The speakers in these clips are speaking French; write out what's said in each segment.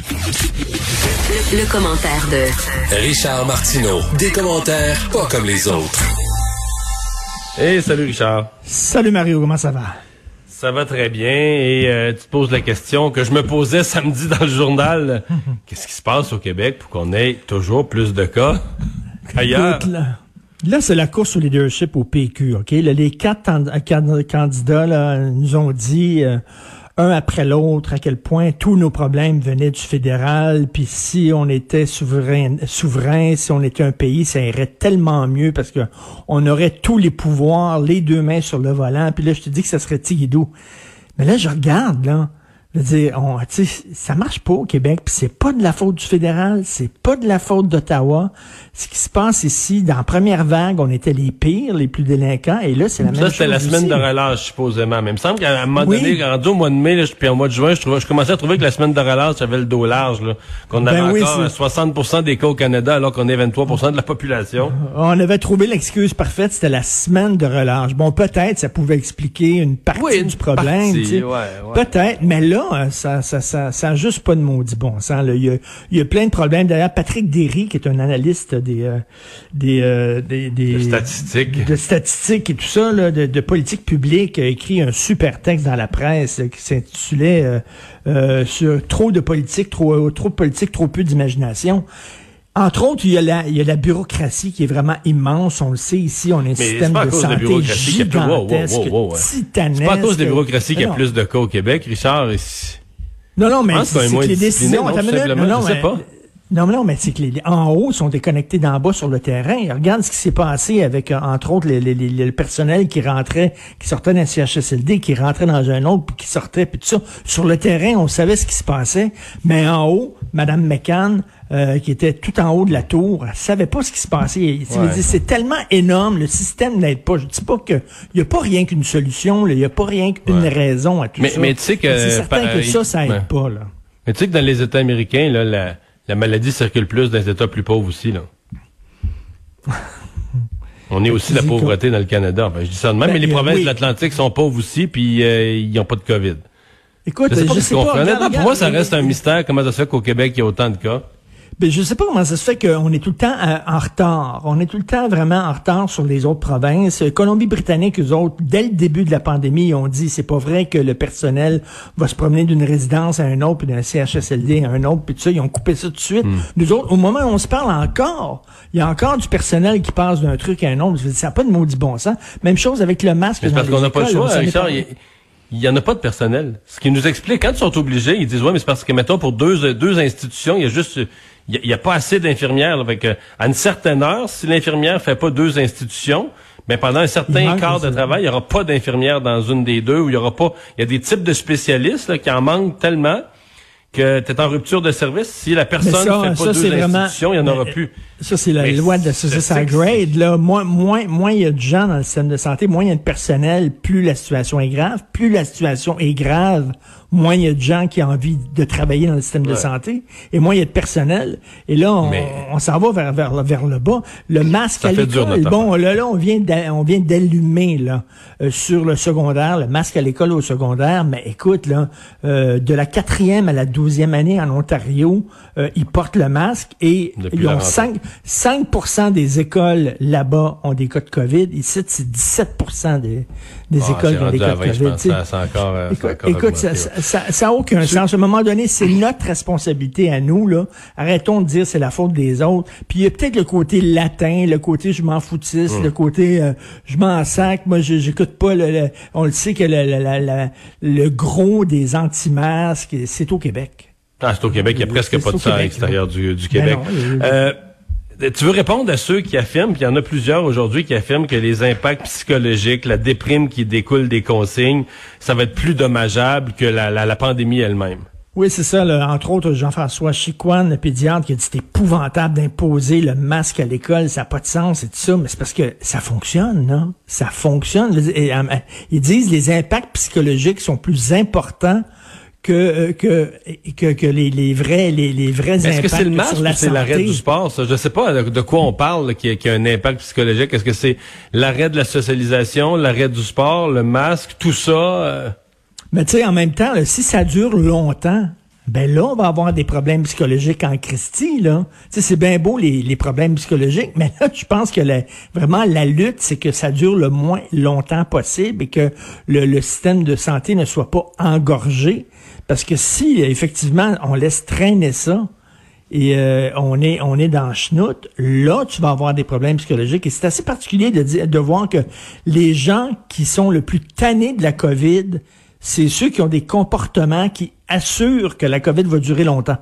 Le, commentaire de Richard Martineau. Des commentaires pas comme les autres. Hey, salut Richard. Salut Mario, comment ça va? Ça va très bien et euh, tu te poses la question que je me posais samedi dans le journal. Qu'est-ce qui se passe au Québec pour qu'on ait toujours plus de cas qu'ailleurs? Là, c'est la course au leadership au PQ, OK? les quatre candidats là, nous ont dit euh, un après l'autre à quel point tous nos problèmes venaient du fédéral, puis si on était souverain, souverain, si on était un pays, ça irait tellement mieux parce que on aurait tous les pouvoirs, les deux mains sur le volant, puis là, je te dis que ça serait Tigidou. Mais là, je regarde, là, je veux dire, on, ça marche pas au Québec, puis c'est pas de la faute du fédéral, c'est pas de la faute d'Ottawa. Ce qui se passe ici, dans la première vague, on était les pires, les plus délinquants, et là, c'est la même chose. Ça, c'était la semaine de relâche, supposément. Mais il me semble qu'à un moment donné, rendu au mois de mai, puis au mois de juin, je, trouvais, je commençais à trouver que la semaine de relâche avait le dos large, là. Qu'on avait ben encore 60 des cas au Canada, alors qu'on est 23 de la population. On avait trouvé l'excuse parfaite, c'était la semaine de relâche. Bon, peut-être, ça pouvait expliquer une partie du problème, Peut-être, mais là, Hein, ça, ça, ça, ça a juste pas de maudit bon sens. Il, y a, il y a plein de problèmes. D'ailleurs, Patrick Derry, qui est un analyste des, euh, des, euh, des, des, de statistiques, de statistiques et tout ça, là, de, de, politique publique, a écrit un super texte dans la presse qui s'intitulait euh, euh, sur trop de politique, trop, trop de politique, trop peu d'imagination. Entre autres, il y, a la, il y a la bureaucratie qui est vraiment immense. On le sait ici, on a un système de santé de gigantesque, titanesque. C'est pas à cause de la bureaucratie qu'il y a plus de cas au Québec, Richard. Non, non, mais c'est que les décisions... Non, non, je sais pas. Non, mais non, mais c'est que les, en haut sont déconnectés d'en bas sur le terrain. Regarde ce qui s'est passé avec, euh, entre autres, le personnel qui rentrait, qui sortait d'un CHSLD, qui rentrait dans un autre, puis qui sortait, puis tout ça. Sur le terrain, on savait ce qui se passait, mais en haut, Madame McCann, euh, qui était tout en haut de la tour, elle savait pas ce qui se passait. C'est tellement énorme, le système n'aide pas. Je dis pas que il y a pas rien qu'une solution, il y a pas rien qu'une raison à tout mais, ça. Mais tu sais que c'est certain que ça, ça aide pas là. Mais tu sais que dans les États américains, là, la, la maladie circule plus dans les États plus pauvres aussi là. On est aussi la pauvreté dans le Canada. Ben, je dis ça de même, ben, mais les provinces de l'Atlantique sont pauvres aussi, puis euh, ils n'ont pas de COVID. Écoute, je sais pas, pour moi, ça reste un mystère comment ça se fait qu'au Québec, il y a autant de cas. Ben, je sais pas comment ça se fait qu'on est tout le temps euh, en retard. On est tout le temps vraiment en retard sur les autres provinces. Colombie-Britannique, eux autres, dès le début de la pandémie, ils ont dit c'est pas vrai que le personnel va se promener d'une résidence à un autre, puis d'un CHSLD à un autre, puis tout ça. Ils ont coupé ça tout de suite. Hmm. Nous autres, au moment où on se parle encore, il y a encore du personnel qui passe d'un truc à un autre. Ça n'a pas de maudit bon sens. Même chose avec le masque. parce qu'on n'a pas le choix, Richard. Il y en a pas de personnel. Ce qui nous explique, quand ils sont obligés, ils disent, ouais, mais c'est parce que, mettons, pour deux, deux institutions, il y a juste il n'y a, pas assez d'infirmières. Avec, à une certaine heure, si l'infirmière fait pas deux institutions, mais pendant un certain quart de travail, il n'y aura pas d'infirmière dans une des deux, ou il y aura pas. Il y a des types de spécialistes là, qui en manquent tellement que tu es en rupture de service. Si la personne ne fait pas deux institutions, il n'y en aura plus. Ça, c'est la loi de ça, grade. Là. Moins, moins, moins il y a de gens dans le système de santé, moins il y a de personnel, plus la situation est grave. Plus la situation est grave, moins il y a de gens qui ont envie de travailler dans le système de santé, et moins il y a de personnel. Et là, on, s'en va vers, vers, vers le bas. Le masque à l'école, bon, là, là, on vient on d'allumer là euh, sur le secondaire, le masque à l'école au secondaire. Mais écoute, là, euh, de la quatrième à la douzième année en Ontario, euh, ils portent le masque et ils ont 5, 5% des écoles là-bas ont des cas de COVID. Ici, c'est 17 des, des ah, écoles qui ont des cas de COVID. Ça, encore, écoute, ça, ça, n'a aucun sens. À un moment donné, c'est notre responsabilité à nous. là. Arrêtons de dire c'est la faute des autres. Puis il y a peut-être le côté latin, le côté je m'en foutisse, hum. le côté euh, je m'en sac. Moi, j'écoute pas. Le, on le sait que le, le gros des anti-masques, c'est au Québec. Ah, c'est au Québec. Il y a presque pas de ça à l'extérieur du, du, Québec. Ben euh, tu veux répondre à ceux qui affirment, puis il y en a plusieurs aujourd'hui qui affirment que les impacts psychologiques, la déprime qui découle des consignes, ça va être plus dommageable que la, la, pandémie elle-même. Oui, c'est ça. Entre autres, Jean-François Chicoine, le pédiatre, qui a dit c'est épouvantable d'imposer le masque à l'école, ça n'a pas de sens et tout ça, mais c'est parce que ça fonctionne, non? Ça fonctionne. Euh, ils disent les impacts psychologiques sont plus importants que euh, que que, que les, les vrais les, les vrais impacts Est-ce que c'est le masque ou c'est l'arrêt du sport ça? Je sais pas de quoi on parle qui, qui, a un impact psychologique. Est-ce que c'est l'arrêt de la socialisation, l'arrêt du sport, le masque, tout ça? Euh? Mais tu sais, en même temps, si ça dure longtemps, ben là, on va avoir des problèmes psychologiques en Christie, là. C'est bien beau les, problèmes psychologiques, mais là, je pense que vraiment la lutte, c'est que ça dure le moins longtemps possible et que le, système de santé ne soit pas engorgé. Parce que si, effectivement, on laisse traîner ça, et euh, on est on est dans chenoute, là tu vas avoir des problèmes psychologiques et c'est assez particulier de de voir que les gens qui sont le plus tannés de la Covid, c'est ceux qui ont des comportements qui assurent que la Covid va durer longtemps.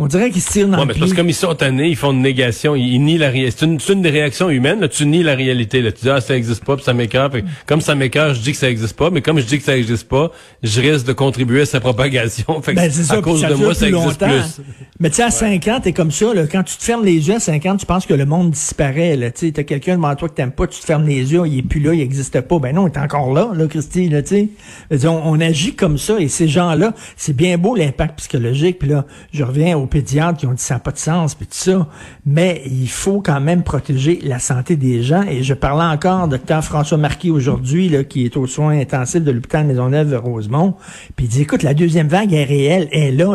On dirait qu'ils se tirent dans ouais, mais parce que comme ils sont tannés, ils font une négation, ils, nient la réalité. C'est une, des réactions humaines, là, tu nies la réalité. Là. Tu dis, ah, ça existe pas, puis ça m'écœure. Comme ça m'écœure, je dis que ça existe pas, mais comme je dis que ça existe pas, je risque de contribuer à sa propagation. Fait ben, ça, à cause de moi, ça existe plus. Mais tu sais, à 5 ans, t'es comme ça, là, quand tu te fermes les yeux à 5 ans, tu penses que le monde disparaît. Tu sais, t'as quelqu'un devant toi que t'aimes pas, tu te fermes les yeux, il est plus là, il existe pas. Ben non, il est encore là, là, Christy, là, tu sais. On, on, agit comme ça, et ces gens-là, c'est bien beau l'impact psychologique, puis là, je reviens aux pédiatres qui ont dit ça n'a pas de sens, puis tout ça. Mais il faut quand même protéger la santé des gens. Et je parlais encore docteur François Marquis aujourd'hui, là, qui est aux soins intensifs de l'hôpital Maisonneuve-Rosemont. Puis il dit, écoute, la deuxième vague est réelle, elle est là,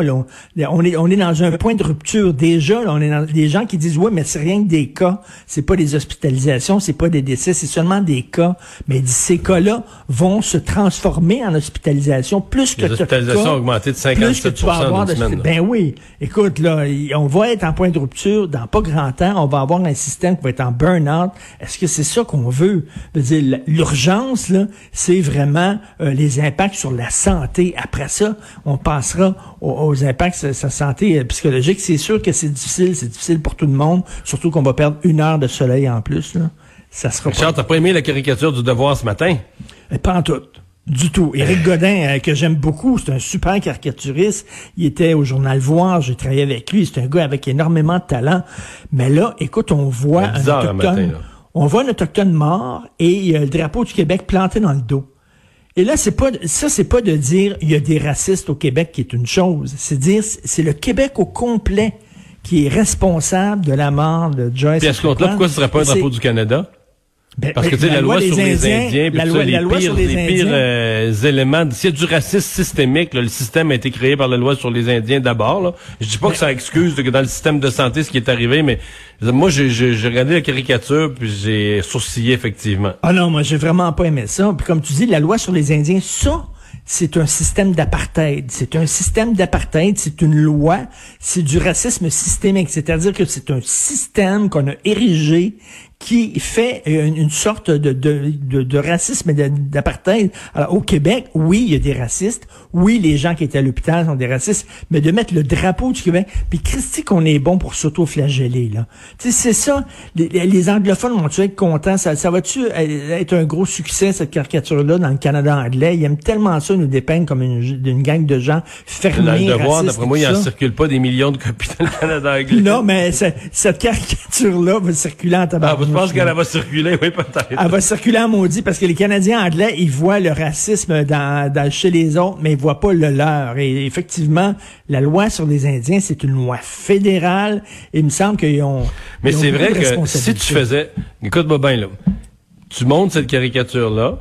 On est, on est dans un point de rupture. Déjà, on est dans des gens qui disent, ouais, mais c'est rien que des cas. C'est pas des hospitalisations, c'est pas des décès, c'est seulement des cas. Mais dit, ces cas-là vont se transformer en hospitalisation plus que Les hospitalisations ont augmenté de 57 plus de, Ben oui. Écoute, là, on va être en point de rupture dans pas grand temps. On va avoir un système qui va être en burn-out. Est-ce que c'est ça qu'on veut? L'urgence, là, c'est vraiment euh, les impacts sur la santé. Après ça, on passera aux, impacts sur sa santé euh, psychologique. C'est sûr que c'est difficile. C'est difficile pour tout le monde. Surtout qu'on va perdre une heure de soleil en plus. Là. Ça sera Richard, t'as pas aimé la caricature du devoir ce matin? Et pas en tout. Du tout. Éric Godin, euh, que j'aime beaucoup, c'est un super caricaturiste. Il était au journal Voir, j'ai travaillé avec lui. C'est un gars avec énormément de talent. Mais là, écoute, on voit un autochtone, on voit un autochtone mort et le drapeau du Québec planté dans le dos. Et là, c'est pas ça, c'est pas de dire il y a des racistes au Québec qui est une chose. C'est dire c'est le Québec au complet qui est responsable de la mort de Joyce. Puis à ce compte-là, pourquoi ce serait pas un drapeau du Canada? Ben, Parce que tu sais, la, loi, sur les Indiens, la loi, les pires, les pires euh, éléments, s'il y a du racisme systémique, le système a été créé par la loi sur les Indiens d'abord. Je dis pas que ça excuse que dans le système de santé ce qui est arrivé, mais moi j'ai regardé la caricature puis j'ai sourcillé effectivement. Ah non, moi j'ai vraiment pas aimé ça. Puis comme tu dis, la loi sur les Indiens, ça, c'est un système d'apartheid. C'est un système d'apartheid, c'est une loi, c'est du racisme systémique. C'est-à-dire que c'est un système qu'on a érigé qui fait une, sorte de, de, de, de racisme et d'apartheid. Alors, au Québec, oui, il y a des racistes. Oui, les gens qui étaient à l'hôpital sont des racistes. Mais de mettre le drapeau du Québec, puis Christy qu'on est bon pour s'auto-flageller, là. Tu sais, c'est ça. Les, les anglophones vont-tu être contents? Ça, ça va-tu être un gros succès, cette caricature-là, dans le Canada anglais? Ils aiment tellement ça, nous dépeindre comme une, une gang de gens fermés, Dans le devoir, d'après moi, il n'en circule pas des millions de copies dans le Canada anglais. non, mais cette caricature-là va circuler en tabac. Ah, je pense qu'elle va circuler, oui, peut-être. Elle va circuler en maudit parce que les Canadiens anglais, ils voient le racisme dans, dans, chez les autres, mais ils voient pas le leur. Et effectivement, la loi sur les Indiens, c'est une loi fédérale. Et il me semble qu'ils ont. Mais c'est vrai que si tu faisais, écoute-moi bien, là. Tu montes cette caricature-là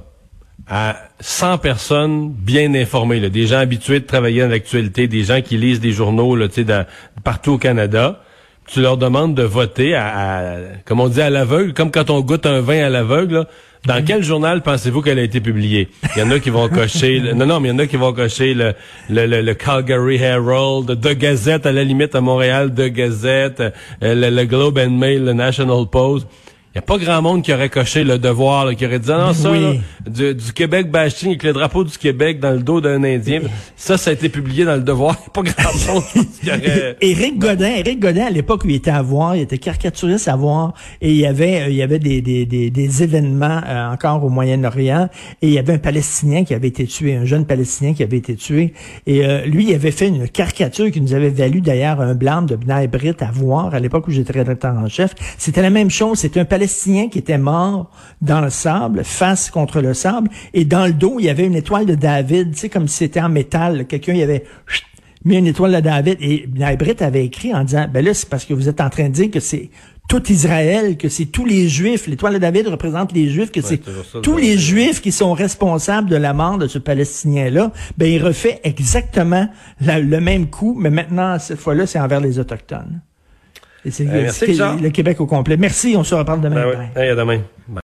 à 100 personnes bien informées, là, des gens habitués de travailler dans l'actualité, des gens qui lisent des journaux là, dans, partout au Canada tu leur demandes de voter à, comme on dit, à l'aveugle, comme quand on goûte un vin à l'aveugle. Dans mhm. quel journal pensez-vous qu'elle a été publiée? Il y en a qui vont cocher, non, non, mais il y en a qui vont cocher le, le, le, Calgary Herald, The Gazette, à la limite à Montréal, The Gazette, euh, le, Globe and Mail, le National Post. Il n'y a pas grand monde qui aurait coché le devoir, qui aurait dit non, ça, du, Québec bashing avec le drapeau du Québec dans le dos d'un Indien. Ça, ça a été publié dans le devoir. Il n'y a pas grand monde qui aurait... Éric Godin, Éric Godin, à l'époque où il était à voir, il était caricaturiste à voir, et il y avait, euh, il y avait des, des, des, des événements euh, encore au Moyen-Orient, et il y avait un Palestinien qui avait été tué, un jeune Palestinien qui avait été tué, et euh, lui, il avait fait une caricature qui nous avait valu d'ailleurs un blâme de Bnei Brit à voir à l'époque où j'étais rédacteur en chef. C'était la même chose, c'était un Palestinien Palestiniens qui étaient morts dans le sable, face contre le sable, et dans le dos, il y avait une étoile de David, tu sais, comme si c'était en métal. Quelqu'un, y avait chut, mis une étoile de David, et Naibrit avait écrit en disant, ben là, c'est parce que vous êtes en train de dire que c'est tout Israël, que c'est tous les Juifs, l'étoile de David représente les Juifs, que c'est tous les Juifs qui sont responsables de la mort de ce Palestinien-là, ben il refait exactement le même coup, mais maintenant, cette fois-là, c'est envers les Autochtones. Et c'est le Québec au complet. Merci, on se reparle demain. Ben oui. hey, à demain.